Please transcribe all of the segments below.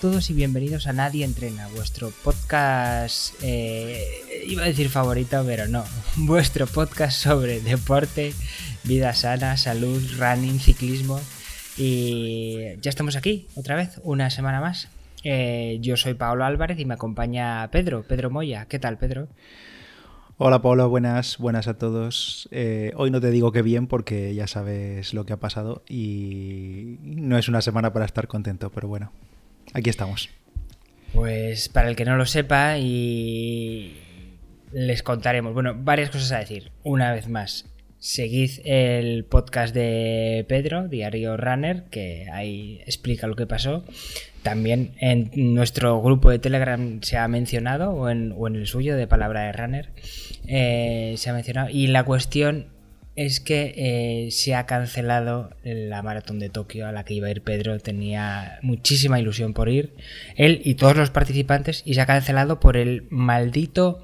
todos y bienvenidos a Nadie Entrena, vuestro podcast, eh, iba a decir favorito, pero no, vuestro podcast sobre deporte, vida sana, salud, running, ciclismo. Y ya estamos aquí, otra vez, una semana más. Eh, yo soy Pablo Álvarez y me acompaña Pedro, Pedro Moya. ¿Qué tal, Pedro? Hola Pablo, buenas, buenas a todos. Eh, hoy no te digo que bien porque ya sabes lo que ha pasado y no es una semana para estar contento, pero bueno, aquí estamos. Pues para el que no lo sepa y les contaremos, bueno, varias cosas a decir. Una vez más, seguid el podcast de Pedro, Diario Runner, que ahí explica lo que pasó. También en nuestro grupo de Telegram se ha mencionado, o en, el suyo de Palabra de Runner, eh, se ha mencionado. Y la cuestión es que eh, se ha cancelado la maratón de Tokio a la que iba a ir Pedro. Tenía muchísima ilusión por ir, él y todos los participantes, y se ha cancelado por el maldito...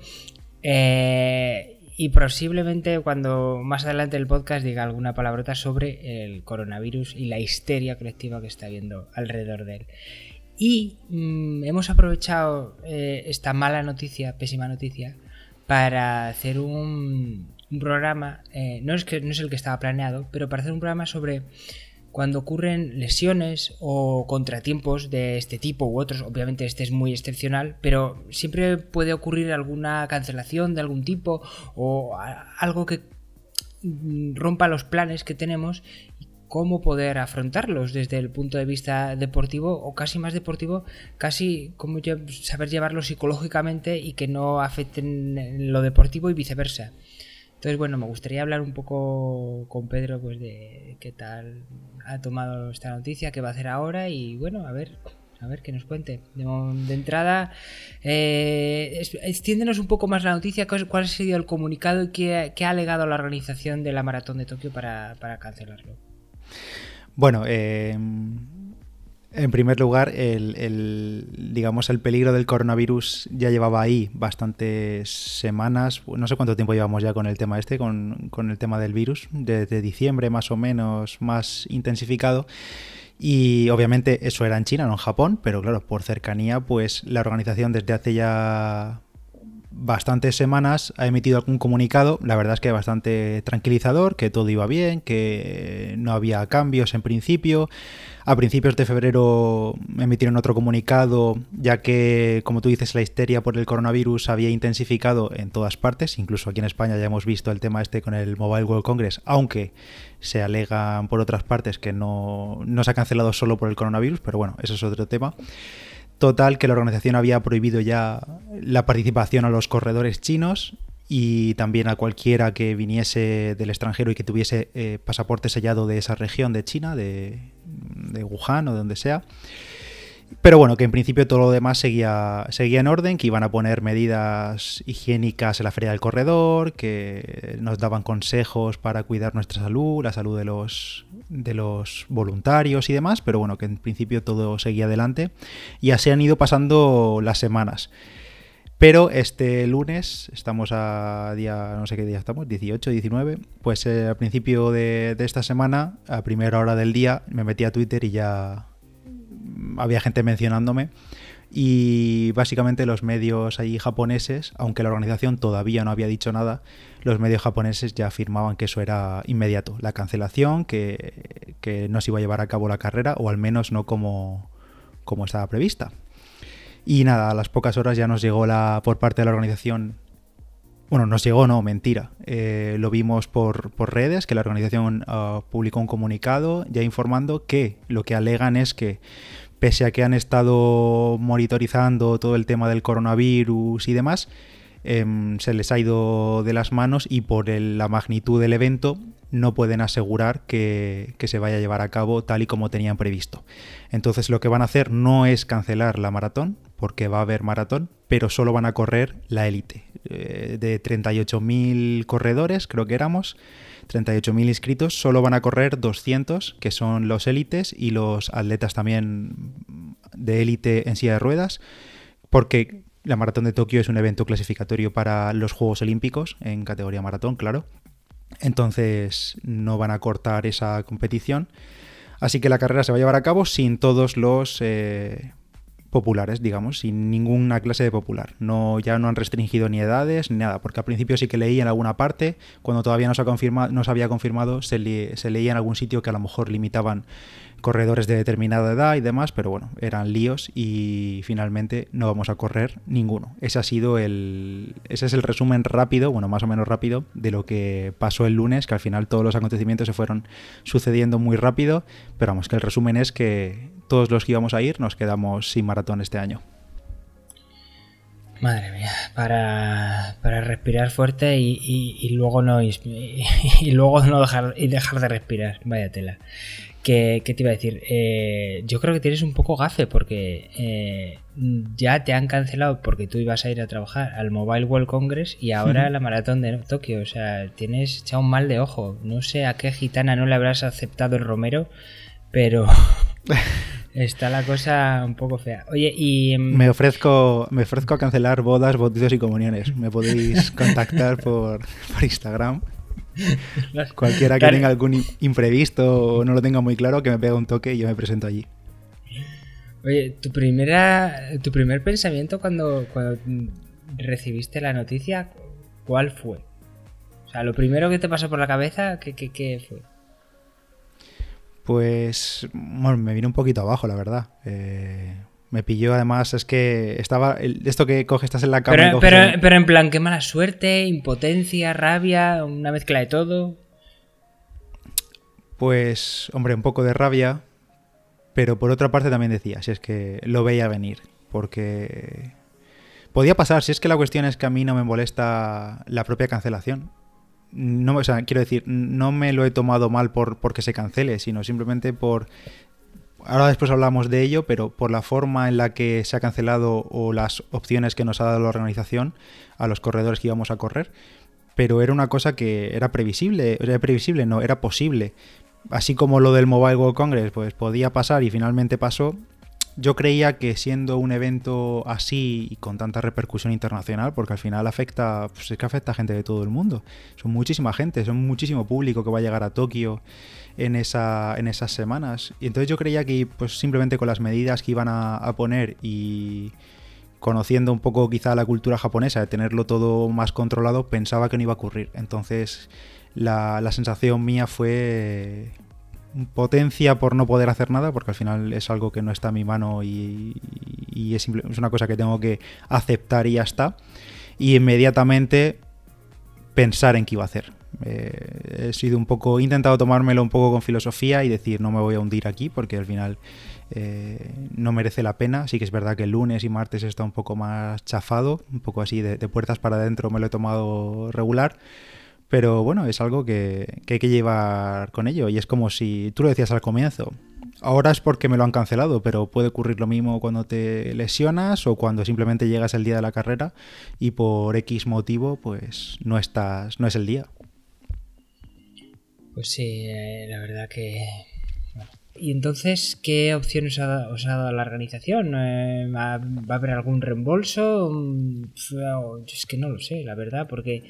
Eh, y posiblemente cuando más adelante el podcast diga alguna palabrota sobre el coronavirus y la histeria colectiva que está habiendo alrededor de él. Y mm, hemos aprovechado eh, esta mala noticia, pésima noticia, para hacer un, programa, eh, no, es que, no es el que estaba planeado, pero para hacer un programa sobre cuando ocurren lesiones o contratiempos de este tipo u otros, obviamente este es muy excepcional, pero siempre puede ocurrir alguna cancelación de algún tipo o algo que mm, rompa los planes que tenemos cómo poder afrontarlos desde el punto de vista deportivo o casi más deportivo, casi cómo saber llevarlo psicológicamente y que no afecten lo deportivo y viceversa. Entonces, bueno, me gustaría hablar un poco con Pedro pues de qué tal ha tomado esta noticia, qué va a hacer ahora y bueno, a ver, a ver que nos cuente. De, entrada, eh, extiéndenos un poco más la noticia, cuál ha sido el comunicado y qué, ha alegado la organización de la Maratón de Tokio para, para cancelarlo. Bueno, eh, en primer lugar, el, digamos, el peligro del coronavirus ya llevaba ahí bastantes semanas, no sé cuánto tiempo llevamos ya con el tema este, con, el tema del virus, desde diciembre más o menos, más intensificado. Y obviamente eso era en China, no en Japón, pero claro, por cercanía, pues la organización desde hace ya bastantes semanas ha emitido algún comunicado, la verdad es que bastante tranquilizador, que todo iba bien, que no había cambios en principio. A principios de febrero emitieron otro comunicado, ya que, como tú dices, la histeria por el coronavirus había intensificado en todas partes, incluso aquí en España ya hemos visto el tema este con el Mobile World Congress, aunque se alegan por otras partes que no, no se ha cancelado solo por el coronavirus, pero bueno, eso es otro tema. Total, que la organización había prohibido ya la participación a los corredores chinos y también a cualquiera que viniese del extranjero y que tuviese eh, pasaporte sellado de esa región de China, de, de Wuhan o de donde sea. Pero bueno, que en principio todo lo demás seguía, seguía en orden, que iban a poner medidas higiénicas en la feria del corredor, que nos daban consejos para cuidar nuestra salud, la salud de los, de los voluntarios y demás, pero bueno, que en principio todo seguía adelante. Y así han ido pasando las semanas. Pero este lunes, estamos a día, no sé qué día estamos, 18, 19, pues eh, al principio de, de esta semana, a primera hora del día, me metí a Twitter y ya había gente mencionándome y básicamente los medios allí japoneses, aunque la organización todavía no había dicho nada, los medios japoneses ya afirmaban que eso era inmediato, la cancelación, que, no se iba a llevar a cabo la carrera, o al menos no como, como estaba prevista. Y nada, a las pocas horas ya nos llegó la, por parte de la organización bueno, nos llegó, no, mentira. Eh, lo vimos por, redes, que la organización ah, publicó un comunicado ya informando que lo que alegan es que, pese a que han estado monitorizando todo el tema del coronavirus y demás, em, se les ha ido de las manos y por la magnitud del evento no pueden asegurar que, se vaya a llevar a cabo tal y como tenían previsto. Entonces lo que van a hacer no es cancelar la maratón, porque va a haber maratón, pero solo van a correr la élite. Eh, de 38.000 corredores, creo que éramos, 38.000 inscritos, solo van a correr 200, que son los élites y los atletas también de élite en silla de ruedas, porque la maratón de Tokio es un evento clasificatorio para los Juegos Olímpicos en categoría maratón, claro. Entonces no van a cortar esa competición. Así que la carrera se va a llevar a cabo sin todos los eh, populares, digamos, sin ninguna clase de popular. No, ya no han restringido ni edades ni nada, porque al principio sí que leí en alguna parte, cuando todavía no se, ha confirmado, no se había confirmado, se, se leía en algún sitio que a lo mejor limitaban corredores de determinada edad y demás, pero bueno, eran líos y finalmente no vamos a correr ninguno. Ese ha sido el ese es el resumen rápido, bueno, más o menos rápido de lo que pasó el lunes, que al final todos los acontecimientos se fueron sucediendo muy rápido, pero vamos, que el resumen es que todos los que íbamos a ir nos quedamos sin maratón este año. Madre mía, para, para respirar fuerte y, luego no y, luego no dejar y dejar de respirar, vaya tela. ¿Qué, te iba a decir? Eh, yo creo que tienes un poco gafe porque eh, ya te han cancelado porque tú ibas a ir a trabajar al Mobile World Congress y ahora la maratón de Tokio. O sea, tienes echado un mal de ojo. No sé a qué gitana no le habrás aceptado el Romero, pero está la cosa un poco fea. Oye, y. Mm, me ofrezco, me ofrezco a cancelar bodas, bautizos y comuniones. Me podéis contactar por, por Instagram. Cualquiera que tenga algún imprevisto o no lo tenga muy claro, que me pega un toque y yo me presento allí. Oye, tu primera, tu primer pensamiento cuando, cuando recibiste la noticia, ¿cuál fue? O sea, lo primero que te pasó por la cabeza, ¿qué, qué, fue? Pues, bueno, me vino un poquito abajo, la verdad. Eh, me pilló además, es que estaba. esto que coges, estás en la cama. Pero, pero, en plan, qué mala suerte, impotencia, rabia, una mezcla de todo. Pues, hombre, un poco de rabia. Pero por otra parte también decía, si es que lo veía venir. Porque. Podía pasar, si es que la cuestión es que a mí no me molesta la propia cancelación. No, o sea, quiero decir, no me lo he tomado mal por porque se cancele, sino simplemente por Ahora después hablamos de ello, pero por la forma en la que se ha cancelado o las opciones que nos ha dado la organización a los corredores que íbamos a correr, pero era una cosa que era previsible, era previsible, no, era posible. Así como lo del Mobile World Congress, pues podía pasar y finalmente pasó, yo creía que siendo un evento así y con tanta repercusión internacional, porque al final afecta, pues es que afecta a gente de todo el mundo. Son muchísima gente, son muchísimo público que va a llegar a Tokio en, esa, en esas semanas. Y entonces yo creía que pues simplemente con las medidas que iban a, poner y conociendo un poco quizá la cultura japonesa, de tenerlo todo más controlado, pensaba que no iba a ocurrir. Entonces la, la sensación mía fue potencia por no poder hacer nada, porque al final es algo que no está en mi mano y, es, una cosa que tengo que aceptar y ya está. Y inmediatamente pensar en qué iba a hacer. Eh, he sido un poco, he intentado tomármelo un poco con filosofía y decir no me voy a hundir aquí porque al final eh, no merece la pena. Sí que es verdad que el lunes y martes está un poco más chafado, un poco así de, de puertas para adentro me lo he tomado regular pero bueno, es algo que, hay que llevar con ello. Y es como si tú lo decías al comienzo. Ahora es porque me lo han cancelado, pero puede ocurrir lo mismo cuando te lesionas o cuando simplemente llegas el día de la carrera y por X motivo, pues no estás, no es el día. Pues sí, eh, la verdad que. ¿Y entonces qué opciones os ha dado la organización? Eh, ¿Va a haber algún reembolso? Mm, es que no lo sé, la verdad, porque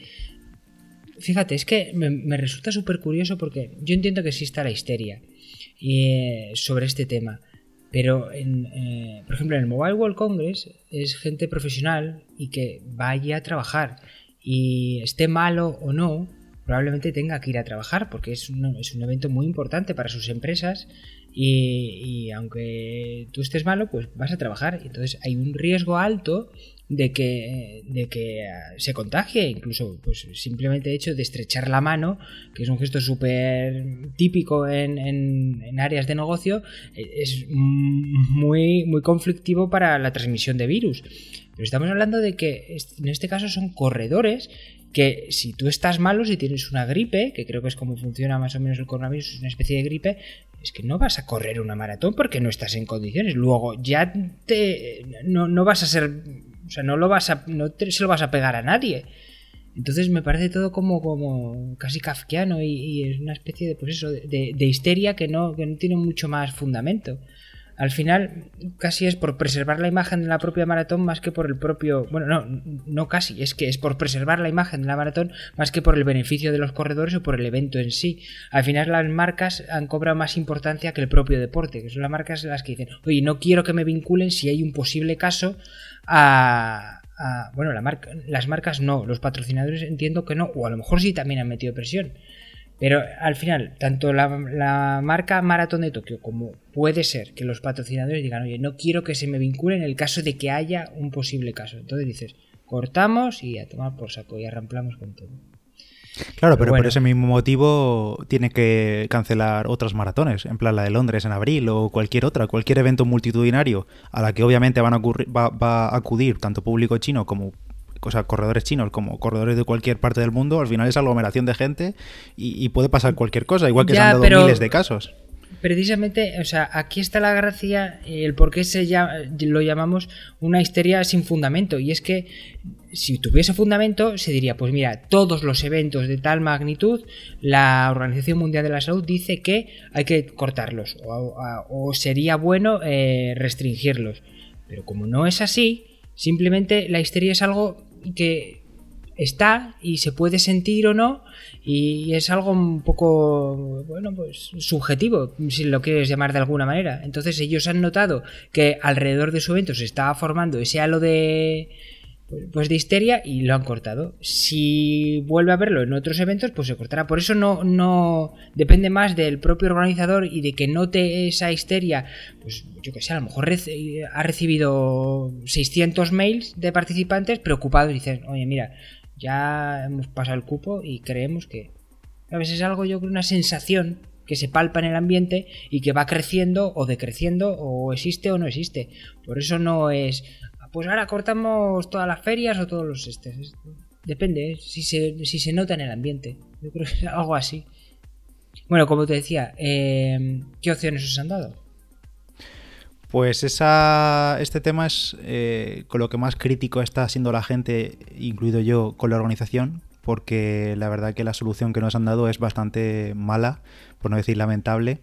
fíjate, es que me, resulta súper curioso porque yo entiendo que exista la histeria eh, sobre este tema. Pero, en, eh, por ejemplo, en el Mobile World Congress es gente profesional y que vaya a trabajar. Y esté malo o no, probablemente tenga que ir a trabajar porque es un, es un evento muy importante para sus empresas. Y, y, aunque tú estés malo, pues vas a trabajar. Entonces hay un riesgo alto de que, de que ah, se contagie, incluso pues simplemente hecho de estrechar la mano, que es un gesto súper típico en, en, áreas de negocio, e, es muy, muy conflictivo para la transmisión de virus. Pero estamos hablando de que en este caso son corredores que si tú estás malo, si tienes una gripe, que creo que es como funciona más o menos el coronavirus, es una especie de gripe, es que no vas a correr una maratón porque no estás en condiciones. Luego ya te no, no vas a ser o sea, no lo vas a. no se lo vas a pegar a nadie. Entonces me parece todo como, como casi kafkiano y, es una especie de, pues eso, de, histeria que no, que no tiene mucho más fundamento. al final casi es por preservar la imagen de la propia maratón más que por el propio, bueno, no, no casi, es que es por preservar la imagen de la maratón más que por el beneficio de los corredores o por el evento en sí. Al final las marcas han cobrado más importancia que el propio deporte, que son las marcas las que dicen, oye, no quiero que me vinculen si hay un posible caso a, bueno, la marca, las marcas no, los patrocinadores entiendo que no, o a lo mejor sí también han metido presión. Pero al final, tanto la, marca Maratón de Tokio como puede ser que los patrocinadores digan, oye, no quiero que se me vincule en el caso de que haya un posible caso. Entonces dices, cortamos y a tomar por saco y arramplamos con todo. Claro, pero por ese mismo motivo tiene que cancelar otras maratones, en plan la de Londres en abril o cualquier otra, cualquier evento multitudinario a la que obviamente van a va, va, a acudir tanto público chino como o sea, corredores chinos como corredores de cualquier parte del mundo, al final es aglomeración de gente y, puede pasar cualquier cosa, igual que se han dado miles de casos. Precisamente, o sea, aquí está la gracia, el por qué se lo llamamos una histeria sin fundamento. Y es que si tuviese fundamento, se diría, pues mira, todos los eventos de tal magnitud, la Organización Mundial de la Salud dice que hay que cortarlos o, sería bueno eh, restringirlos. Pero como no es así, simplemente la histeria es algo que está y se puede sentir o no y es algo un poco bueno pues subjetivo si lo quieres llamar de alguna manera entonces ellos han notado que alrededor de su evento se estaba formando ese halo de pues de histeria y lo han cortado. Si vuelve a verlo en otros eventos, pues se cortará. Por eso no, no depende más del propio organizador y de que note esa histeria. Pues yo que sé, a lo mejor ha recibido 600 mails de participantes preocupados y dicen, oye, mira, ya hemos pasado el cupo y creemos que... A veces es algo, yo creo, una sensación que se palpa en el ambiente y que va creciendo o decreciendo o existe o no existe. Por eso no es, pues ahora cortamos todas las ferias o todos los estes. Depende, ¿eh? si, se, si se nota en el ambiente. Yo creo que es algo así. Bueno, como te decía, eh, ¿qué opciones os han dado? Pues esa, este tema es eh, con lo que más crítico está siendo la gente, incluido yo, con la organización, porque la verdad que la solución que nos han dado es bastante mala, por no decir lamentable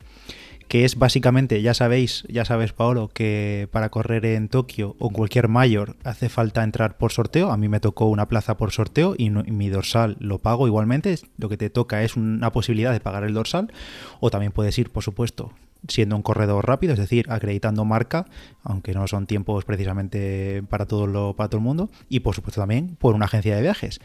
que es básicamente, ya sabéis, ya sabes Paolo, que para correr en Tokio o en cualquier mayor hace falta entrar por sorteo. A mí me tocó una plaza por sorteo y, mi dorsal lo pago igualmente. Lo que te toca es una posibilidad de pagar el dorsal o también puedes ir, por supuesto, siendo un corredor rápido, es decir, acreditando marca, aunque no son tiempos precisamente para todo, lo, para todo el mundo, y por supuesto también por una agencia de viajes.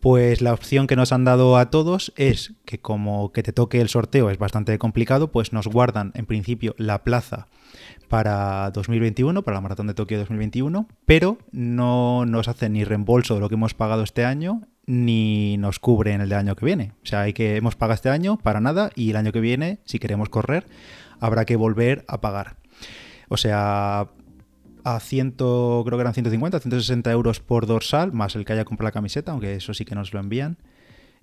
Pues la opción que nos han dado a todos es que como que te toque el sorteo es bastante complicado, pues nos guardan en principio la plaza para 2021, para la Maratón de Tokio 2021, pero no nos hacen ni reembolso de lo que hemos pagado este año ni nos cubre en el de año que viene. O sea, hay que hemos pagado este año para nada y el año que viene, si queremos correr, habrá que volver a pagar. O sea, a 100, creo que eran 150, 160 euros por dorsal, más el que haya comprado la camiseta, aunque eso sí que nos lo envían.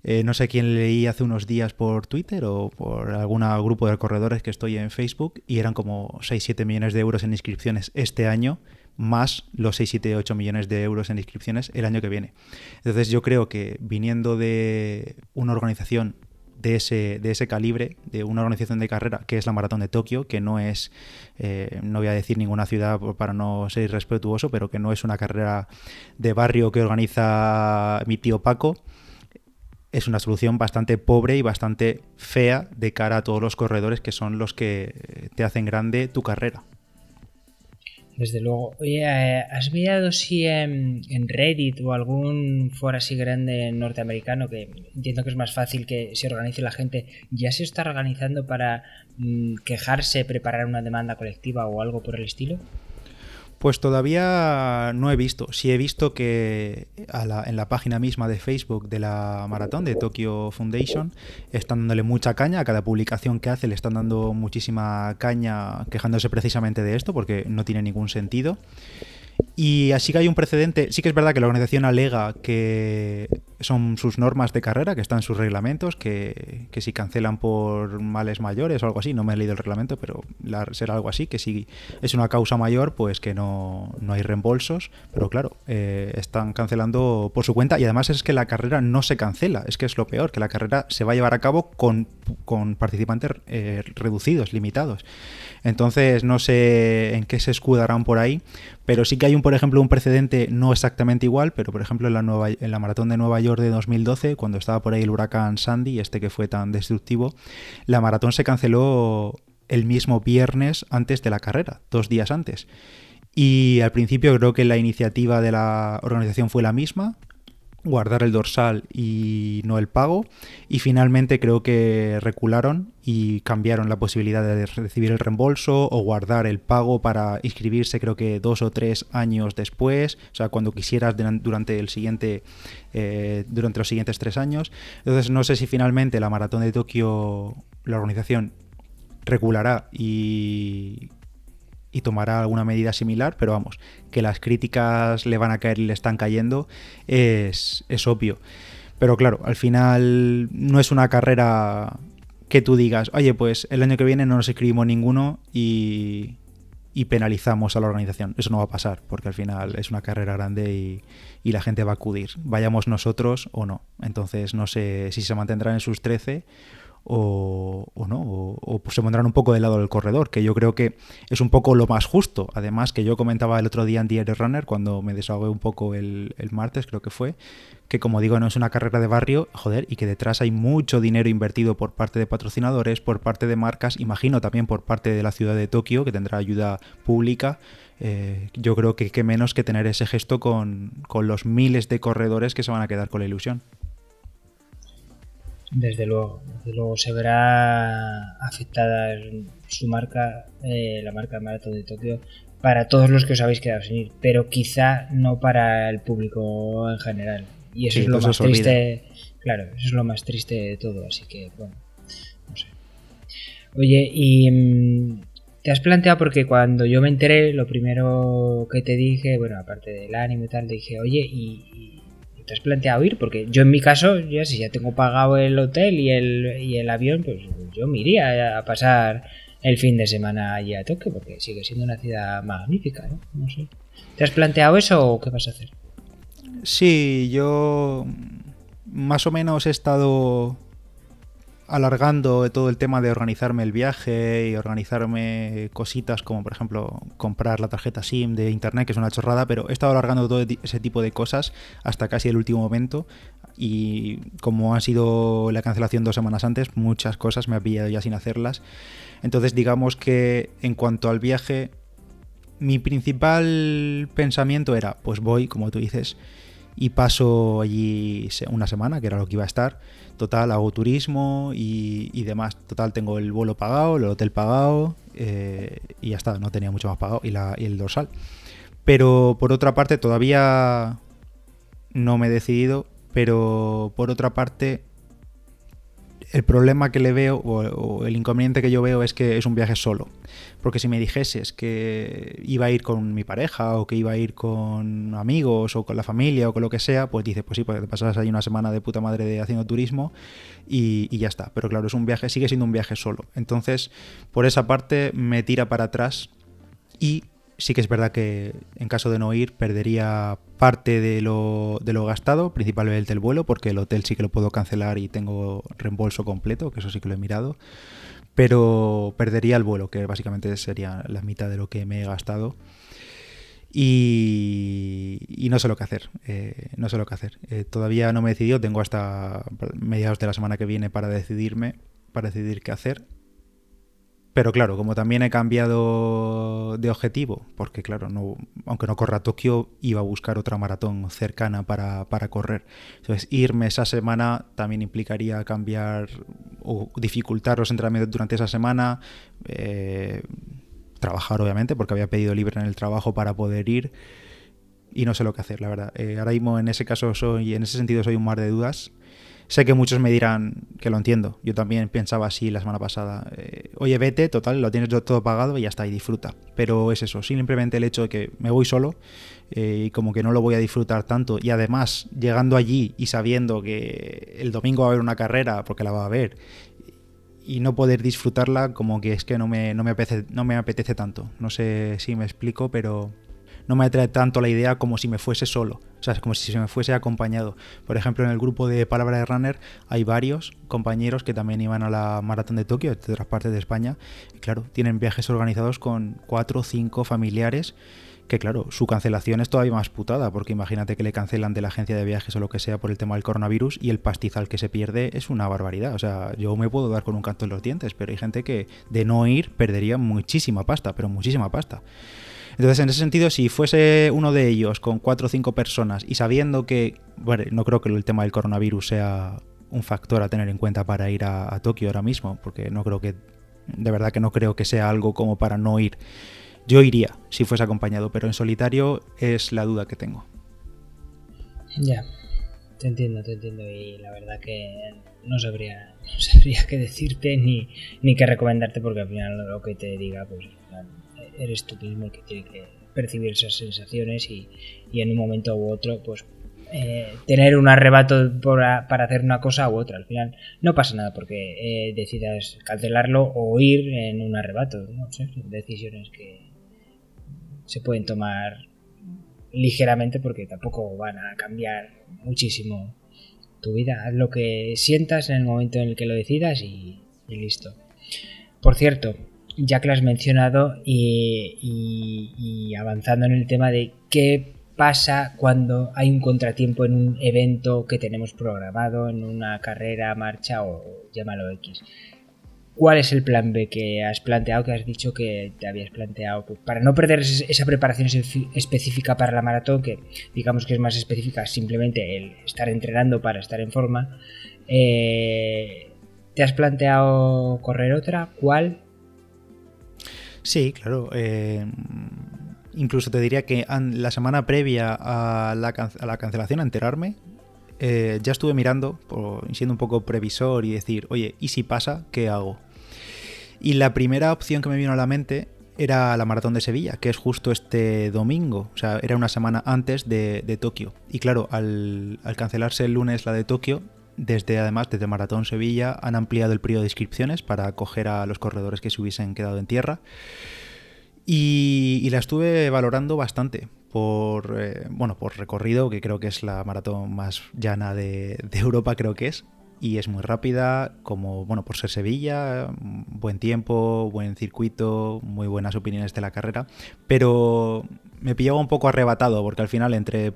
Eh, no sé quién leí hace unos días por Twitter o por algún grupo de corredores que estoy en Facebook y eran como 6-7 millones de euros en inscripciones este año, más los 6-7-8 millones de euros en inscripciones el año que viene. Entonces yo creo que viniendo de una organización de ese, de ese calibre, de una organización de carrera que es la Maratón de Tokio, que no es, eh, no voy a decir ninguna ciudad para no ser irrespetuoso, pero que no es una carrera de barrio que organiza mi tío Paco, es una solución bastante pobre y bastante fea de cara a todos los corredores que son los que te hacen grande tu carrera. Desde luego. Oye, eh, ¿has mirado si en, Reddit o algún foro así grande norteamericano, que entiendo que es más fácil que se organice la gente, ya se está organizando para mm, quejarse, preparar una demanda colectiva o algo por el estilo? Pues todavía no he visto. Sí he visto que en la página misma de Facebook de la maratón de Tokyo Foundation están dándole mucha caña. A cada publicación que hace le están dando muchísima caña quejándose precisamente de esto porque no tiene ningún sentido. Y así que hay un precedente. Sí que es verdad que la organización alega que son sus normas de carrera, que están sus reglamentos, que, si cancelan por males mayores o algo así, no me he leído el reglamento, pero será algo así, que si es una causa mayor, pues que no, hay reembolsos, pero claro, eh, están cancelando por su cuenta y además es que la carrera no se cancela, es que es lo peor, que la carrera se va a llevar a cabo con, participantes eh, reducidos, limitados. Entonces no sé en qué se escudarán por ahí, pero sí que hay un, por ejemplo, un precedente no exactamente igual, pero por ejemplo en la, nueva, en la maratón de Nueva York de 2012, cuando estaba por ahí el huracán Sandy, este que fue tan destructivo, la maratón se canceló el mismo viernes antes de la carrera, dos días antes. Y al principio creo que la iniciativa de la organización fue la misma, guardar el dorsal y no el pago. Y finalmente creo que recularon y cambiaron la posibilidad de recibir el reembolso o guardar el pago para inscribirse creo que dos o tres años después, o sea, cuando quisieras durante el siguiente, eh, durante los siguientes tres años. Entonces no sé si finalmente la maratón de Tokio, la organización reculará y y tomará alguna medida similar, pero vamos, que las críticas le van a caer y le están cayendo es, obvio. Pero claro, al final no es una carrera que tú digas, oye, pues el año que viene no nos escribimos ninguno y, y penalizamos a la organización. Eso no va a pasar, porque al final es una carrera grande y, y, la gente va a acudir, vayamos nosotros o no. Entonces no sé si se mantendrán en sus 13 o, no, o, pues se pondrán un poco del lado del corredor, que yo creo que es un poco lo más justo. Además, que yo comentaba el otro día en Diario Runner, cuando me desahogué un poco el, martes, creo que fue, que como digo, no es una carrera de barrio, joder, y que detrás hay mucho dinero invertido por parte de patrocinadores, por parte de marcas, imagino también por parte de la ciudad de Tokio, que tendrá ayuda pública. Eh, yo creo que qué menos que tener ese gesto con, con los miles de corredores que se van a quedar con la ilusión. Desde luego, desde luego se verá afectada su marca, eh, la marca Maratón de Tokio, para todos los que os habéis quedado sin ir, pero quizá no para el público en general. Y eso es lo más triste. Claro, eso es lo más triste de todo, así que bueno, no sé. Oye, y mm, te has planteado porque cuando yo me enteré, lo primero que te dije, bueno, aparte del ánimo y tal, te dije, oye, y ¿Te has planteado ir? Porque yo en mi caso, ya si ya tengo pagado el hotel y el, y el avión, pues yo me iría a pasar el fin de semana allí a Tokio, porque sigue siendo una ciudad magnífica, ¿no? No sé. ¿Te has planteado eso o qué vas a hacer? Sí, yo más o menos he estado alargando todo el tema de organizarme el viaje y organizarme cositas como por ejemplo comprar la tarjeta SIM de internet, que es una chorrada, pero he estado alargando todo ese tipo de cosas hasta casi el último momento y como ha sido la cancelación dos semanas antes, muchas cosas me ha pillado ya sin hacerlas. Entonces digamos que en cuanto al viaje, mi principal pensamiento era, pues voy, como tú dices, y paso allí una semana, que era lo que iba a estar Total, hago turismo y, demás. Total, tengo el vuelo pagado, el hotel pagado eh, y ya está, no tenía mucho más pagado y, la, y el dorsal. Pero por otra parte, todavía no me he decidido, pero por otra parte el problema que le veo o, el inconveniente que yo veo es que es un viaje solo. Porque si me dijeses que iba a ir con mi pareja o que iba a ir con amigos o con la familia o con lo que sea, pues dice, pues sí, pues te pasas ahí una semana de puta madre de haciendo turismo y, y, ya está. Pero claro, es un viaje, sigue siendo un viaje solo. Entonces, por esa parte me tira para atrás y sí que es verdad que en caso de no ir perdería parte de lo, de lo gastado, principalmente el vuelo, porque el hotel sí que lo puedo cancelar y tengo reembolso completo, que eso sí que lo he mirado, pero perdería el vuelo, que básicamente sería la mitad de lo que me he gastado. Y, no sé lo que hacer, eh, no sé lo que hacer. Eh, todavía no me he decidido, tengo hasta mediados de la semana que viene para decidirme, para decidir qué hacer pero claro, como también he cambiado de objetivo, porque claro, no, aunque no corra Tokio, iba a buscar otra maratón cercana para, correr. Entonces, irme esa semana también implicaría cambiar o dificultar los entrenamientos durante esa semana. Eh, trabajar, obviamente, porque había pedido libre en el trabajo para poder ir. Y no sé lo que hacer, la verdad. Eh, ahora mismo en ese caso soy, en ese sentido soy un mar de dudas Sé que muchos me dirán que lo entiendo. Yo también pensaba así la semana pasada. Eh, Oye, vete, total, lo tienes todo pagado y ya está, y disfruta. Pero es eso, simplemente el hecho de que me voy solo eh, y como que no lo voy a disfrutar tanto. Y además, llegando allí y sabiendo que el domingo va a haber una carrera, porque la va a haber, y no poder disfrutarla, como que es que no me, no me, apetece, no me apetece tanto. No sé si me explico, pero no me atrae tanto la idea como si me fuese solo, o sea, como si se me fuese acompañado. Por ejemplo, en el grupo de Palabra de Runner hay varios compañeros que también iban a la maratón de Tokio, de otras partes de España, y claro, tienen viajes organizados con cuatro o cinco familiares que claro, su cancelación es todavía más putada, porque imagínate que le cancelan de la agencia de viajes o lo que sea por el tema del coronavirus y el pastizal que se pierde es una barbaridad. O sea, yo me puedo dar con un canto en los dientes, pero hay gente que de no ir perdería muchísima pasta, pero muchísima pasta. Entonces, en ese sentido, si fuese uno de ellos con cuatro o cinco personas y sabiendo que, bueno, no creo que el tema del coronavirus sea un factor a tener en cuenta para ir a, Tokio ahora mismo, porque no creo que, de verdad que no creo que sea algo como para no ir. Yo iría si fuese acompañado, pero en solitario es la duda que tengo. Ya, te entiendo, te entiendo y la verdad que no sabría, no sabría qué decirte ni, ni qué recomendarte porque al final lo que te diga pues eres tú mismo el que tiene que percibir esas sensaciones y, en un momento u otro, pues eh, tener un arrebato para hacer una cosa u otra. Al final no pasa nada porque eh, decidas cancelarlo o ir en un arrebato. No sé, decisiones que se pueden tomar ligeramente porque tampoco van a cambiar muchísimo tu vida. Haz lo que sientas en el momento en el que lo decidas y listo. Por cierto, ya que lo has mencionado y, avanzando en el tema de qué pasa cuando hay un contratiempo en un evento que tenemos programado, en una carrera, marcha o llámalo X. ¿Cuál es el plan B que has planteado, que has dicho que te habías planteado pues, para no perder esa preparación específica para la maratón, que digamos que es más específica simplemente el estar entrenando para estar en forma? Eh, ¿Te has planteado correr otra? ¿Cuál? Sí, claro. Eh, incluso te diría que la semana previa a la, cancelación, a enterarme, eh, ya estuve mirando, siendo un poco previsor y decir, oye, ¿y si pasa? ¿Qué hago? Y la primera opción que me vino a la mente era la maratón de Sevilla, que es justo este domingo, o sea, era una semana antes de, Tokio. Y claro, al, al, cancelarse el lunes la de Tokio, desde además, desde Maratón Sevilla, han ampliado el periodo de inscripciones para acoger a los corredores que se hubiesen quedado en tierra. Y, la estuve valorando bastante por, eh, bueno, por recorrido, que creo que es la maratón más llana de, Europa, creo que es. Y es muy rápida, como, bueno, por ser Sevilla, buen tiempo, buen circuito, muy buenas opiniones de la carrera. Pero me pillaba un poco arrebatado, porque al final entre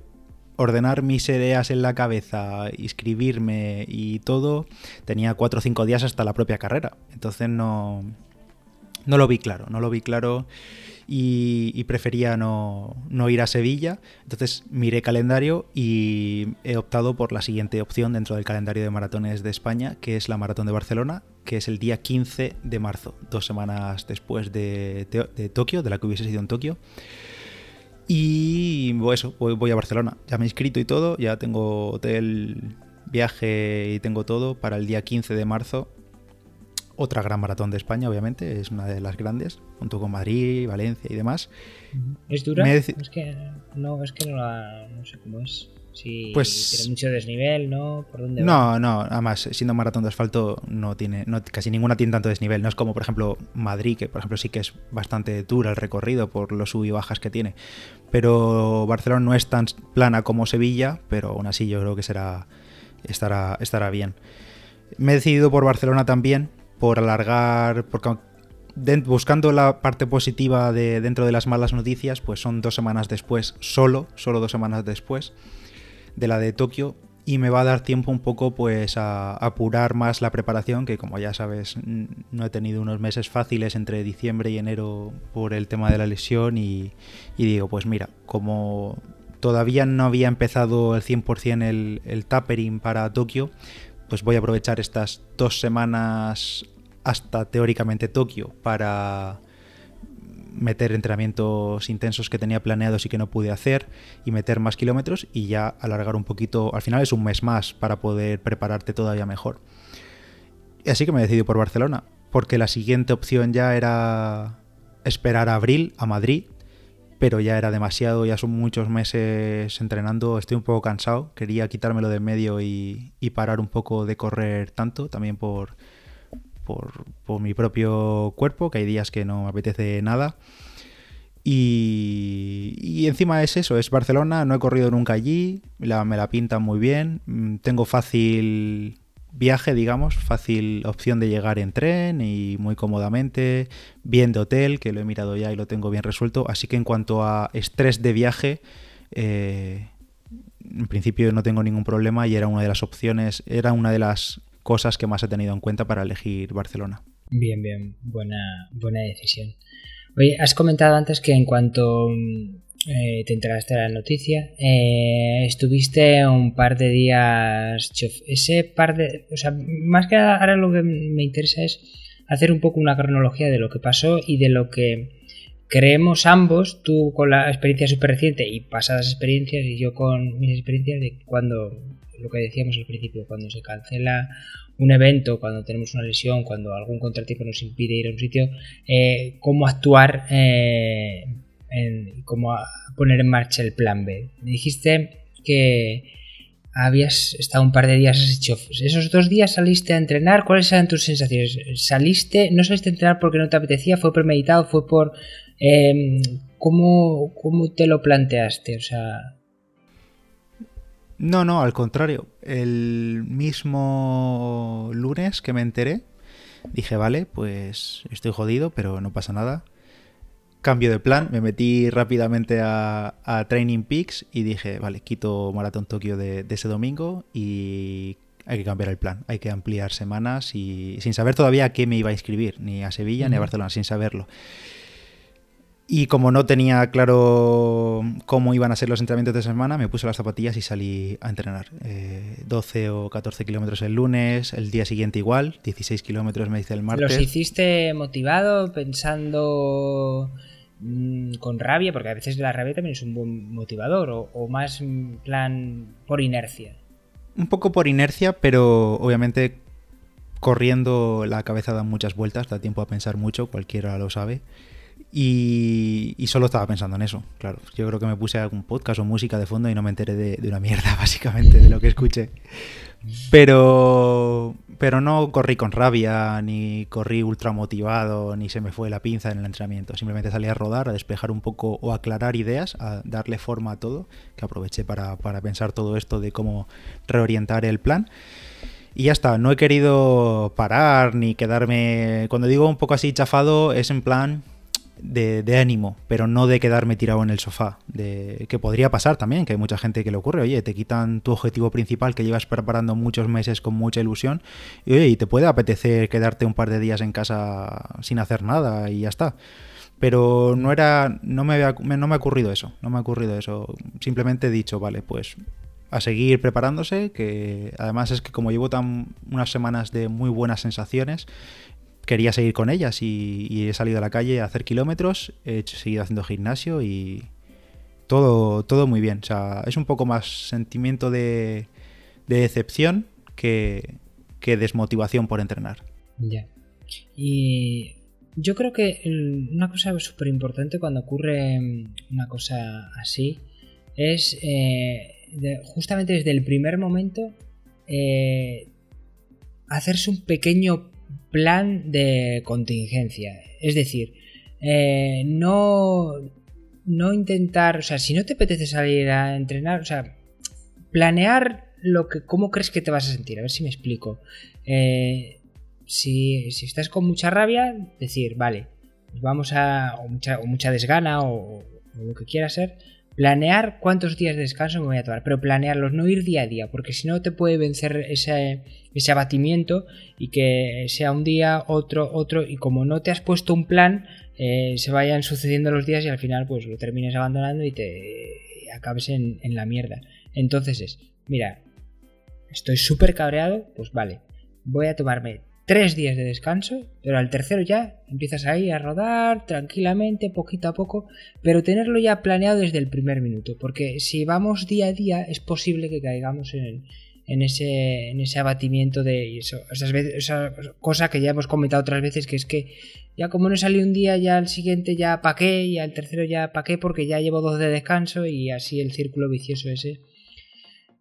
ordenar mis ideas en la cabeza, inscribirme y todo, tenía cuatro o cinco días hasta la propia carrera. Entonces no, no lo vi claro, no lo vi claro y, prefería no, no, ir a Sevilla. Entonces miré calendario y he optado por la siguiente opción dentro del calendario de maratones de España, que es la Maratón de Barcelona, que es el día 15 de marzo, dos semanas después de, de Tokio, de la que hubiese sido en Tokio. Y eso, voy, a Barcelona. Ya me he inscrito y todo, ya tengo hotel, viaje y tengo todo para el día 15 de marzo. Otra gran maratón de España, obviamente, es una de las grandes, junto con Madrid, Valencia y demás. ¿Es dura? Es que no, es que no, la, no sé cómo es. Si pues, tiene mucho desnivel, ¿no? ¿Por dónde no, no, además, siendo maratón de asfalto, no tiene, no, casi ninguna tiene tanto desnivel. No es como, por ejemplo, Madrid, que por ejemplo sí que es bastante dura el recorrido por los sub y bajas que tiene. Pero Barcelona no es tan plana como Sevilla, pero aún así yo creo que será, estará, estará bien. Me he decidido por Barcelona también, por alargar, porque buscando la parte positiva de dentro de las malas noticias, pues son dos semanas después, solo, solo dos semanas después de la de Tokio y me va a dar tiempo un poco pues a, apurar más la preparación que como ya sabes no he tenido unos meses fáciles entre diciembre y enero por el tema de la lesión y, digo pues mira como todavía no había empezado el 100% el, el tapering para Tokio pues voy a aprovechar estas dos semanas hasta teóricamente Tokio para meter entrenamientos intensos que tenía planeados y que no pude hacer y meter más kilómetros y ya alargar un poquito, al final es un mes más para poder prepararte todavía mejor. Así que me decidí por Barcelona, porque la siguiente opción ya era esperar a abril a Madrid, pero ya era demasiado, ya son muchos meses entrenando, estoy un poco cansado, quería quitármelo de medio y, y parar un poco de correr tanto, también por por, mi propio cuerpo, que hay días que no me apetece nada. Y, encima es eso, es Barcelona, no he corrido nunca allí, me la pintan muy bien, mm, tengo fácil viaje, digamos, fácil opción de llegar en tren y muy cómodamente, bien de hotel, que lo he mirado ya y lo tengo bien resuelto, así que en cuanto a estrés de viaje, eh, en principio no tengo ningún problema y era una de las opciones, era una de las cosas que más he tenido en cuenta para elegir Barcelona. Bien, bien, buena, buena decisión. Oye, has comentado antes que en cuanto mm, eh, te enteraste de la noticia, eh, estuviste un par de días, ese par de, o sea, más que ahora lo que me interesa es hacer un poco una cronología de lo que pasó y de lo que creemos ambos, tú con la experiencia súper reciente y pasadas experiencias y yo con mis experiencias de cuando lo que decíamos al principio, cuando se cancela un evento, cuando tenemos una lesión, cuando algún contratiempo nos impide ir a un sitio, eh, cómo actuar, eh, cómo poner en marcha el plan B. Me dijiste que habías estado un par de días, has hecho, esos dos días saliste a entrenar, ¿cuáles eran tus sensaciones? ¿Saliste, no saliste a entrenar porque no te apetecía? ¿Fue premeditado? ¿Fue por... Eh, ¿cómo, ¿Cómo te lo planteaste? O sea... No, no, al contrario. El mismo lunes que me enteré, dije, vale, pues estoy jodido, pero no pasa nada. Cambio de plan, me metí rápidamente a, Training Peaks y dije, vale, quito Maratón Tokio de, ese domingo y hay que cambiar el plan, hay que ampliar semanas y sin saber todavía a qué me iba a inscribir, ni a Sevilla ni a Barcelona, sin saberlo. Y como no tenía claro cómo iban a ser los entrenamientos de semana, me puse las zapatillas y salí a entrenar. 12 eh, o 14 kilómetros el lunes, el día siguiente igual, 16 kilómetros me dice el martes. ¿Los hiciste motivado, pensando mm, con rabia? Porque a veces la rabia también es un buen motivador, o, o más plan por inercia. Un poco por inercia, pero obviamente corriendo la cabeza da muchas vueltas, da tiempo a pensar mucho, cualquiera lo sabe. Y, solo estaba pensando en eso, claro. Yo creo que me puse algún podcast o música de fondo y no me enteré de, una mierda, básicamente, de lo que escuché. Pero, pero no corrí con rabia, ni corrí ultra motivado, ni se me fue la pinza en el entrenamiento. Simplemente salí a rodar, a despejar un poco o aclarar ideas, a darle forma a todo, que aproveché para, para pensar todo esto de cómo reorientar el plan. Y ya está, no he querido parar ni quedarme... Cuando digo un poco así chafado, es en plan de, ánimo, pero no de quedarme tirado en el sofá. De, que podría pasar también, que hay mucha gente que le ocurre, oye, te quitan tu objetivo principal que llevas preparando muchos meses con mucha ilusión, y oye, te puede apetecer quedarte un par de días en casa sin hacer nada y ya está. Pero no era. no me, había, no me ha ocurrido eso. No me ha ocurrido eso. Simplemente he dicho, vale, pues a seguir preparándose, que además es que como llevo tan unas semanas de muy buenas sensaciones, quería seguir con ellas y, he salido a la calle a hacer kilómetros, he seguido haciendo gimnasio y todo, todo muy bien. O sea, es un poco más sentimiento de, decepción que, que, desmotivación por entrenar. Ya. Y yo creo que una cosa súper importante cuando ocurre una cosa así es eh, justamente desde el primer momento eh, hacerse un pequeño plan de contingencia. Es decir, eh, no, no intentar, o sea, si no te apetece salir a entrenar, o sea, planear lo que, cómo crees que te vas a sentir, a ver si me explico. Eh, si, estás con mucha rabia, decir, vale, vamos a, o mucha, mucha desgana o, o lo que quiera ser, planear cuántos días de descanso me voy a tomar, pero planearlos, no ir día a día, porque si no te puede vencer ese, ese abatimiento y que sea un día, otro, otro, y como no te has puesto un plan, eh, se vayan sucediendo los días y al final pues lo termines abandonando y te acabes en, en la mierda. Entonces es, mira, estoy súper cabreado, pues vale, voy a tomarme tres días de descanso, pero al tercero ya empiezas ahí a rodar tranquilamente, poquito a poco, pero tenerlo ya planeado desde el primer minuto, porque si vamos día a día es posible que caigamos en, ese, en ese abatimiento de esas veces, esa cosa que ya hemos comentado otras veces, que es que ya como no salió un día, ya al siguiente ya paqué y al tercero ya paqué porque ya llevo dos de descanso y así el círculo vicioso ese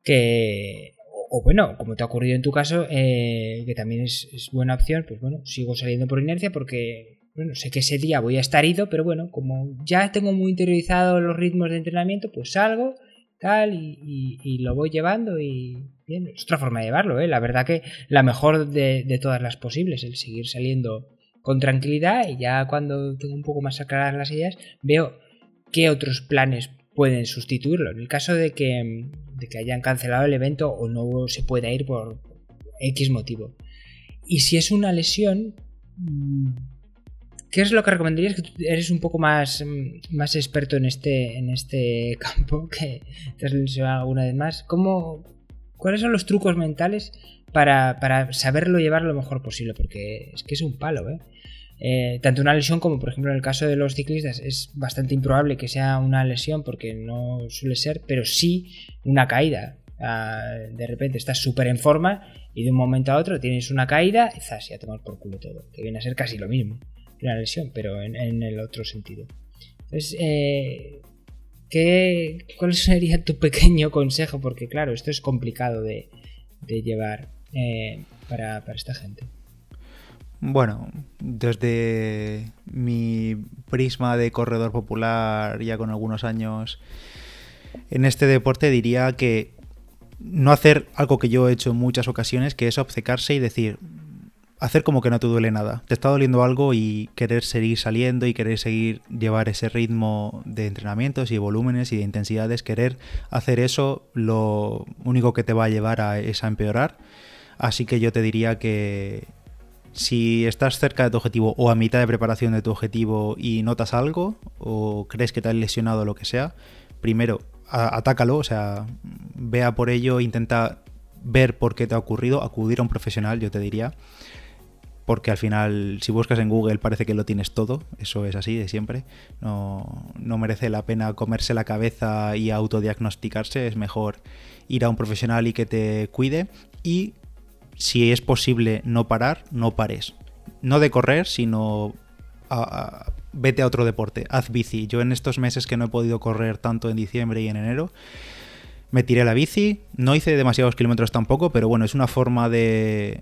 que o bueno, como te ha ocurrido en tu caso, eh, que también es, buena opción, pues bueno, sigo saliendo por inercia porque, bueno, sé que ese día voy a estar ido, pero bueno, como ya tengo muy interiorizado los ritmos de entrenamiento, pues salgo, tal, y, lo voy llevando y bien, es otra forma de llevarlo, ¿eh? La verdad que la mejor de, de todas las posibles, el seguir saliendo con tranquilidad y ya cuando tengo un poco más aclaradas las ideas, veo qué otros planes pueden sustituirlo. En el caso de que, que hayan cancelado el evento o no se pueda ir por X motivo. Y si es una lesión, mm, ¿qué es lo que recomendarías? Que eres un poco más, mm, más experto en este, en este campo, que te has lesionado alguna vez más. ¿Cómo, ¿Cuáles son los trucos mentales para, para saberlo llevar lo mejor posible? Porque es que es un palo, ¿eh? Eh, tanto una lesión como por ejemplo en el caso de los ciclistas es bastante improbable que sea una lesión porque no suele ser, pero sí una caída. Ah, de repente estás súper en forma y de un momento a otro tienes una caída y zas, ya tomar por culo todo, que viene a ser casi lo mismo que una lesión, pero en, el otro sentido. Entonces, eh, ¿cuál sería tu pequeño consejo? Porque claro, esto es complicado de, llevar eh, para esta gente. Bueno, desde mi prisma de corredor popular, ya con algunos años en este deporte, diría que no hacer algo que yo he hecho en muchas ocasiones, que es obcecarse y decir, hacer como que no te duele nada. Te está doliendo algo y querer seguir saliendo y querer seguir llevar ese ritmo de entrenamientos y volúmenes y de intensidades, querer hacer eso, lo único que te va a llevar a, es a empeorar. Así que yo te diría que si estás cerca de tu objetivo o a mitad de preparación de tu objetivo y notas algo o crees que te has lesionado o lo que sea, primero atácalo, o sea, vea por ello, intenta ver por qué te ha ocurrido, acudir a un profesional, yo te diría, porque al final si buscas en Google parece que lo tienes todo, eso es así de siempre, no, no merece la pena comerse la cabeza y autodiagnosticarse, es mejor ir a un profesional y que te cuide y si es posible no parar, no pares. No de correr, sino vete a otro deporte, haz bici. Yo en estos meses que no he podido correr tanto en diciembre y en enero, me tiré la bici, no hice demasiados kilómetros tampoco, pero bueno, es una forma de,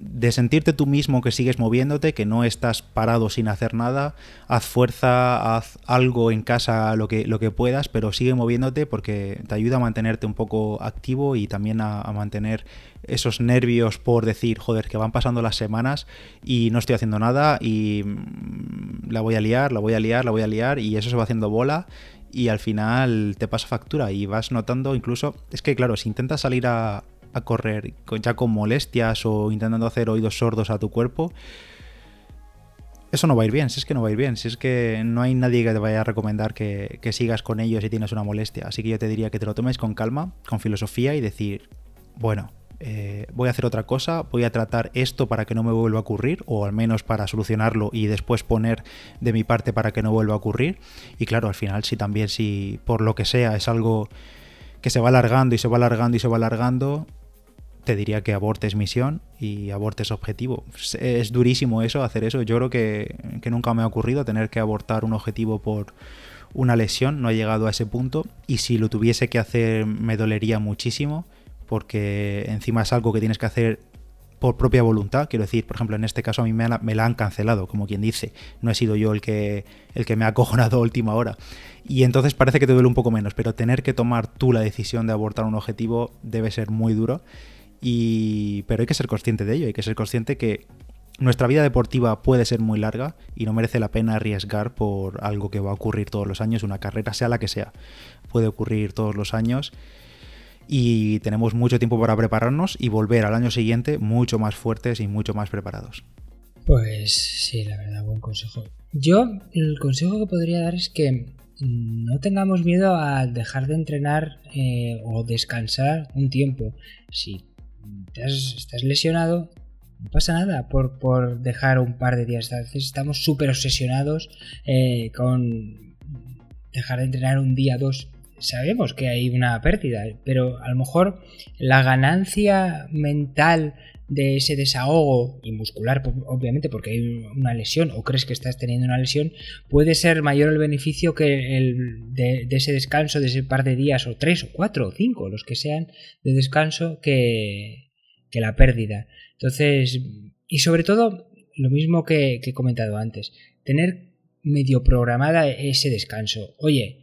de sentirte tú mismo que sigues moviéndote, que no estás parado sin hacer nada, haz fuerza, haz algo en casa, lo que, lo que puedas, pero sigue moviéndote porque te ayuda a mantenerte un poco activo y también a, mantener esos nervios por decir, joder, que van pasando las semanas y no estoy haciendo nada y mm, la voy a liar, la voy a liar, la voy a liar y eso se va haciendo bola y al final te pasa factura y vas notando incluso, es que claro, si intentas salir a, a correr ya con molestias o intentando hacer oídos sordos a tu cuerpo, eso no va a ir bien, si es que no va a ir bien, si es que no hay nadie que te vaya a recomendar que, sigas con ellos si tienes una molestia. Así que yo te diría que te lo tomes con calma, con filosofía y decir, bueno, eh, voy a hacer otra cosa, voy a tratar esto para que no me vuelva a ocurrir, o al menos para solucionarlo y después poner de mi parte para que no vuelva a ocurrir. Y claro, al final, si también, si por lo que sea es algo que se va alargando y se va alargando y se va alargando, te diría que abortes misión y abortes objetivo. Es durísimo eso, hacer eso. Yo creo que, nunca me ha ocurrido tener que abortar un objetivo por una lesión, no he llegado a ese punto y si lo tuviese que hacer me dolería muchísimo porque encima es algo que tienes que hacer por propia voluntad, quiero decir, por ejemplo, en este caso a mí me, la han cancelado, como quien dice, no he sido yo el que, el que me ha acojonado a última hora. Y entonces parece que te duele un poco menos, pero tener que tomar tú la decisión de abortar un objetivo debe ser muy duro. Y, pero hay que ser consciente de ello, hay que ser consciente que nuestra vida deportiva puede ser muy larga y no merece la pena arriesgar por algo que va a ocurrir todos los años, una carrera sea la que sea, puede ocurrir todos los años y tenemos mucho tiempo para prepararnos y volver al año siguiente mucho más fuertes y mucho más preparados. Pues sí, la verdad, buen consejo. Yo el consejo que podría dar es que no tengamos miedo a dejar de entrenar eh, o descansar un tiempo. Si estás lesionado, No pasa nada por, por dejar un par de días. estamos súper obsesionados eh, con dejar de entrenar un día, dos. Sabemos que hay una pérdida, pero a lo mejor la ganancia mental de ese desahogo y muscular, obviamente porque hay una lesión o crees que estás teniendo una lesión, puede ser mayor el beneficio que el de, ese descanso, de ese par de días o tres o cuatro o cinco, los que sean de descanso, que, que la pérdida. Entonces, y sobre todo, lo mismo que, que he comentado antes, tener medio programada ese descanso. Oye,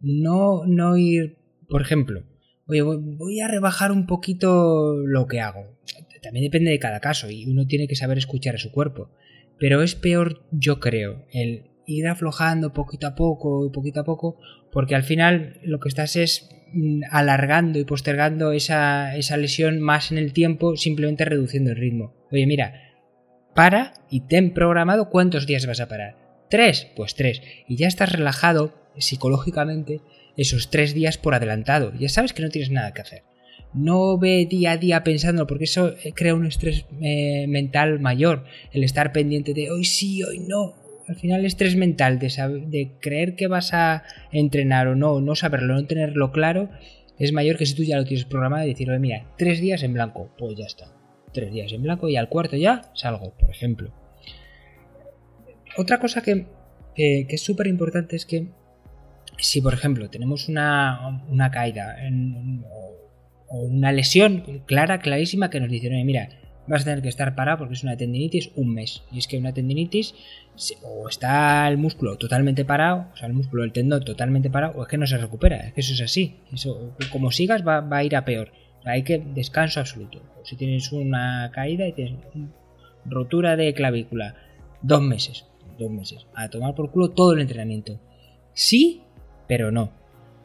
no, no ir, por ejemplo, oye, voy a rebajar un poquito lo que hago también depende de cada caso y uno tiene que saber escuchar a su cuerpo. Pero es peor, yo creo, el ir aflojando poquito a poco, poquito a poco, porque al final lo que estás es mm, alargando y postergando esa, esa lesión más en el tiempo, simplemente reduciendo el ritmo. Oye, mira, para y ten programado cuántos días vas a parar. ¿Tres? Pues tres. Y ya estás relajado psicológicamente esos tres días por adelantado. Ya sabes que no tienes nada que hacer no ve día a día pensando, porque eso eh, crea un estrés eh, mental mayor, el estar pendiente de hoy sí, hoy no. Al final estrés mental de, de creer que vas a entrenar o no, no saberlo, no tenerlo claro, es mayor que si tú ya lo tienes programado y decirle, mira, tres días en blanco, pues ya está. Tres días en blanco y al cuarto ya salgo, por ejemplo. Otra cosa que, es súper importante es que si, por ejemplo, tenemos una, una caída o una lesión clara, clarísima, que nos dicen, mira, vas a tener que estar parado porque es una tendinitis un mes. Y es que una tendinitis, o está el músculo totalmente parado, o sea, el músculo, el tendón totalmente parado, o es que no se recupera. Es que eso es así. Eso, como sigas, va, a ir a peor. hay que descanso absoluto. si tienes una caída y tienes rotura de clavícula, dos meses, dos meses, a tomar por culo todo el entrenamiento. Sí, pero no.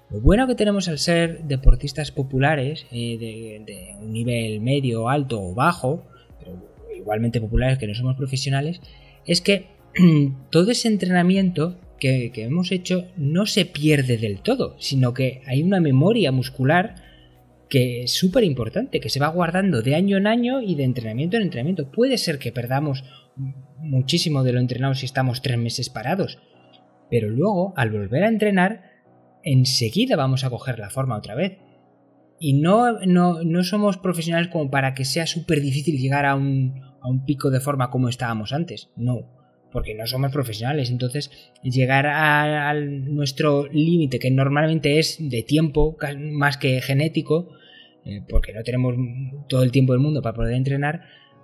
Lo bueno que tenemos al ser deportistas populares, eh, de, un nivel medio, alto o bajo, pero igualmente populares que no somos profesionales, es que todo ese entrenamiento que, hemos hecho no se pierde del todo, sino que hay una memoria muscular que es súper importante, que se va guardando de año en año y de entrenamiento en entrenamiento. Puede ser que perdamos muchísimo de lo entrenado si estamos tres meses parados, pero luego, al volver a entrenar, enseguida vamos a coger la forma otra vez. Y no, no, somos profesionales como para que sea súper difícil llegar a un, a un pico de forma como estábamos antes. No, porque no somos profesionales. Entonces, llegar a, nuestro límite, que normalmente es de tiempo más que genético, eh, porque no tenemos todo el tiempo del mundo para poder entrenar,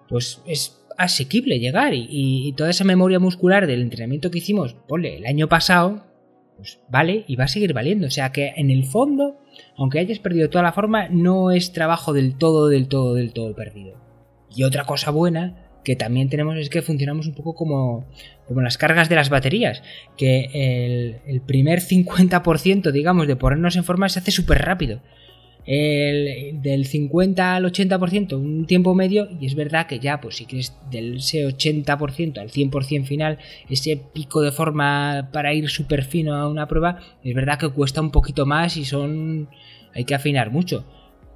pues es asequible llegar. Y, y toda esa memoria muscular del entrenamiento que hicimos, ponle, el año pasado, pues vale y va a seguir valiendo. O sea que en el fondo, aunque hayas perdido toda la forma, no es trabajo del todo, del todo, del todo perdido. Y otra cosa buena que también tenemos es que funcionamos un poco como, como las cargas de las baterías, que el, el primer 50%, digamos, de ponernos en forma se hace súper rápido el, del 50 al 80%, un tiempo medio, y es verdad que ya, pues si quieres del ese 80% al 100% final, ese pico de forma para ir súper fino a una prueba, es verdad que cuesta un poquito más y son... hay que afinar mucho.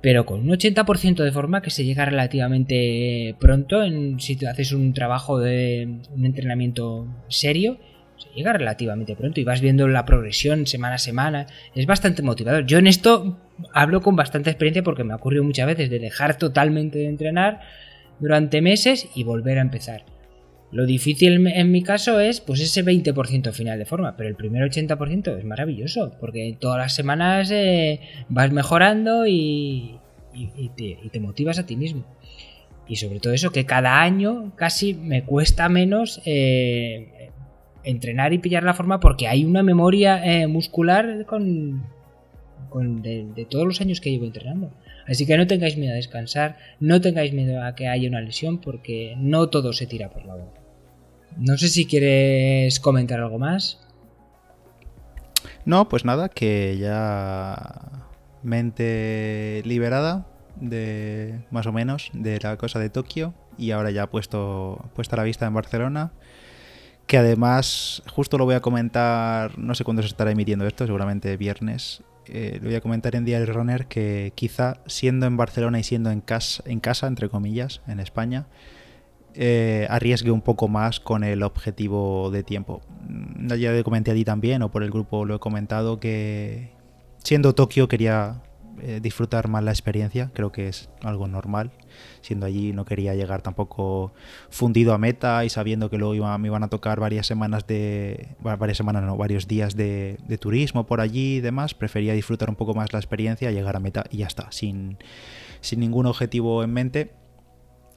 Pero con un 80% de forma que se llega relativamente pronto, en, si haces un trabajo de un entrenamiento serio, se llega relativamente pronto y vas viendo la progresión semana a semana. Es bastante motivador. Yo en esto hablo con bastante experiencia porque me ha ocurrido muchas veces de dejar totalmente de entrenar durante meses y volver a empezar. Lo difícil en mi caso es pues ese 20% final de forma, pero el primer 80% es maravilloso porque todas las semanas eh, vas mejorando y, te, motivas a ti mismo. Y sobre todo eso, que cada año casi me cuesta menos eh, entrenar y pillar la forma porque hay una memoria eh, muscular con, de, todos los años que llevo entrenando. Así que no tengáis miedo a descansar, no tengáis miedo a que haya una lesión porque no todo se tira por la boca. No sé si quieres comentar algo más. No, pues nada, que ya mente liberada de más o menos de la cosa de Tokio y ahora ya puesto puesta la vista en Barcelona que además justo lo voy a comentar no sé cuándo se estará emitiendo esto seguramente viernes eh, lo voy a comentar en Diario Runner que quizá siendo en Barcelona y siendo en casa, en casa, entre comillas, en España, eh, arriesgue un poco más con el objetivo de tiempo. Mm, ya le comenté a ti también, o por el grupo lo he comentado, que siendo Tokio quería eh, disfrutar más la experiencia, creo que es algo normal. Siendo allí no quería llegar tampoco fundido a meta y sabiendo que luego me iban a tocar varias semanas de... varias semanas, no, varios días de, turismo por allí y demás. Prefería disfrutar un poco más la experiencia, llegar a meta y ya está, sin, sin ningún objetivo en mente.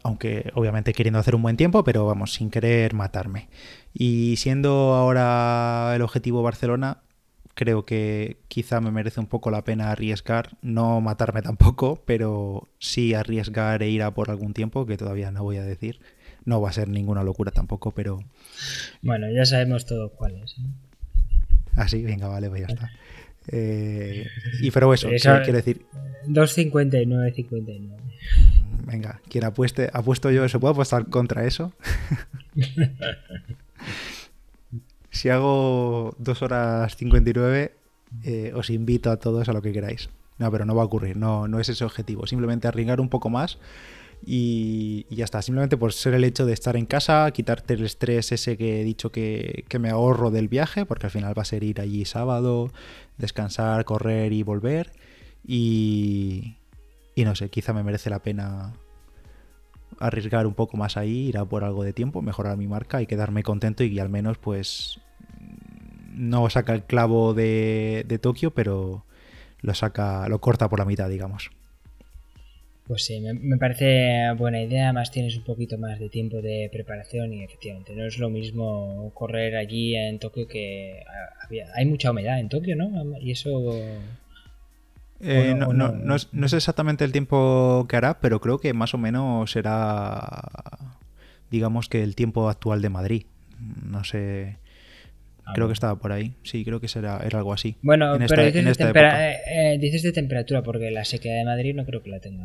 Aunque obviamente queriendo hacer un buen tiempo, pero vamos, sin querer matarme. Y siendo ahora el objetivo Barcelona, creo que quizá me merece un poco la pena arriesgar, no matarme tampoco, pero sí arriesgar e ir a por algún tiempo, que todavía no voy a decir. No va a ser ninguna locura tampoco, pero... Bueno, ya sabemos todo cuál es. Ah, sí, venga, vale, pues ya está. Eh, y pero eso, eso quiere decir... 2.59.59. Venga, quien apueste, apuesto yo, ¿se puede apostar contra eso? Si hago 2 horas 59, eh, os invito a todos a lo que queráis. No, pero no va a ocurrir, no, no es ese objetivo. Simplemente arriesgar un poco más y, ya está. Simplemente por ser el hecho de estar en casa, quitarte el estrés ese que he dicho que, me ahorro del viaje, porque al final va a ser ir allí sábado, descansar, correr y volver. Y, y no sé, quizá me merece la pena arriesgar un poco más ahí, ir a por algo de tiempo, mejorar mi marca y quedarme contento y al menos pues no saca el clavo de, Tokio, pero lo saca, lo corta por la mitad, digamos. Pues sí, me, parece buena idea, más tienes un poquito más de tiempo de preparación y efectivamente no es lo mismo correr allí en Tokio que hay mucha humedad en Tokio, ¿no? Y eso eh, no, no, es, no, es, exactamente el tiempo que hará, pero creo que más o menos será, digamos que el tiempo actual de Madrid. No sé. Ah, creo que estaba por ahí. Sí, creo que será, era algo así. Bueno, pero dices, de eh, eh, dices, de temperatura, porque la sequía de Madrid no creo que la tenga.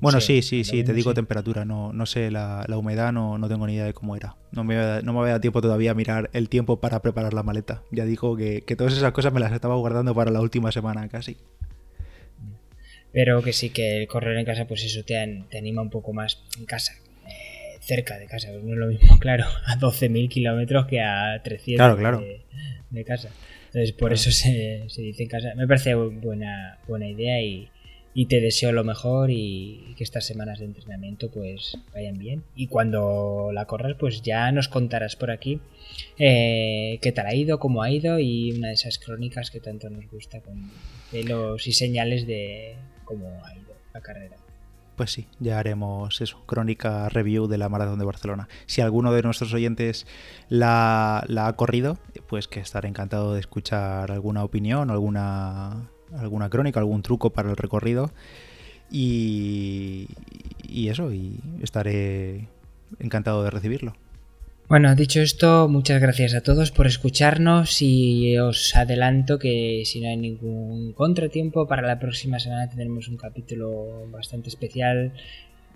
Bueno, sí, sí, sí, te digo temperatura. No, no sé, la, la humedad no, no, tengo ni idea de cómo era. No me, no me había tiempo todavía a mirar el tiempo para preparar la maleta. Ya digo que, que todas esas cosas me las estaba guardando para la última semana casi. Pero que sí que el correr en casa, pues eso te, te anima un poco más en casa, cerca de casa. No es lo mismo, claro, a 12.000 kilómetros que a 300 De, casa. Entonces, por eso se, se, dice en casa. Me parece buena, buena idea y, y te deseo lo mejor y que estas semanas de entrenamiento pues vayan bien. Y cuando la corras, pues ya nos contarás por aquí eh, qué tal ha ido, cómo ha ido y una de esas crónicas que tanto nos gusta con pelos y señales de, cómo ha ido la carrera. Pues sí, ya haremos eso, crónica review de la Maratón de Barcelona. Si alguno de nuestros oyentes la, ha corrido, pues que estaré encantado de escuchar alguna opinión, alguna, alguna crónica, algún truco para el recorrido. Y, y eso, y estaré encantado de recibirlo. Bueno, dicho esto, muchas gracias a todos por escucharnos y os adelanto que si no hay ningún contratiempo, para la próxima semana tendremos un capítulo bastante especial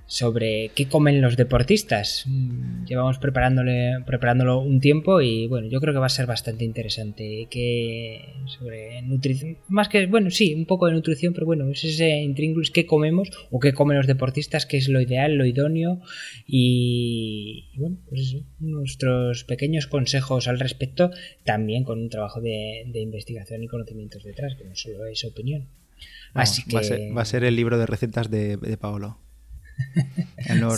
sobre qué comen los deportistas. Mm, llevamos preparándole, preparándolo un tiempo y bueno, yo creo que va a ser bastante interesante. Que sobre nutrición, más que, bueno, sí, un poco de nutrición, pero bueno, es ese intríngulis qué comemos o qué comen los deportistas, qué es lo ideal, lo idóneo y, bueno, pues eso, nuestros pequeños consejos al respecto, también con un trabajo de, investigación y conocimientos detrás, que no solo es opinión. Así que... va, a ser, el libro de recetas de, de Paolo. El nuevo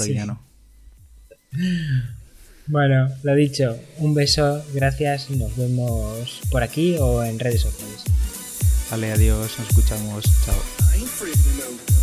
Bueno, lo dicho, un beso, gracias, nos vemos por aquí o en redes sociales. Vale, adiós, nos escuchamos, chao.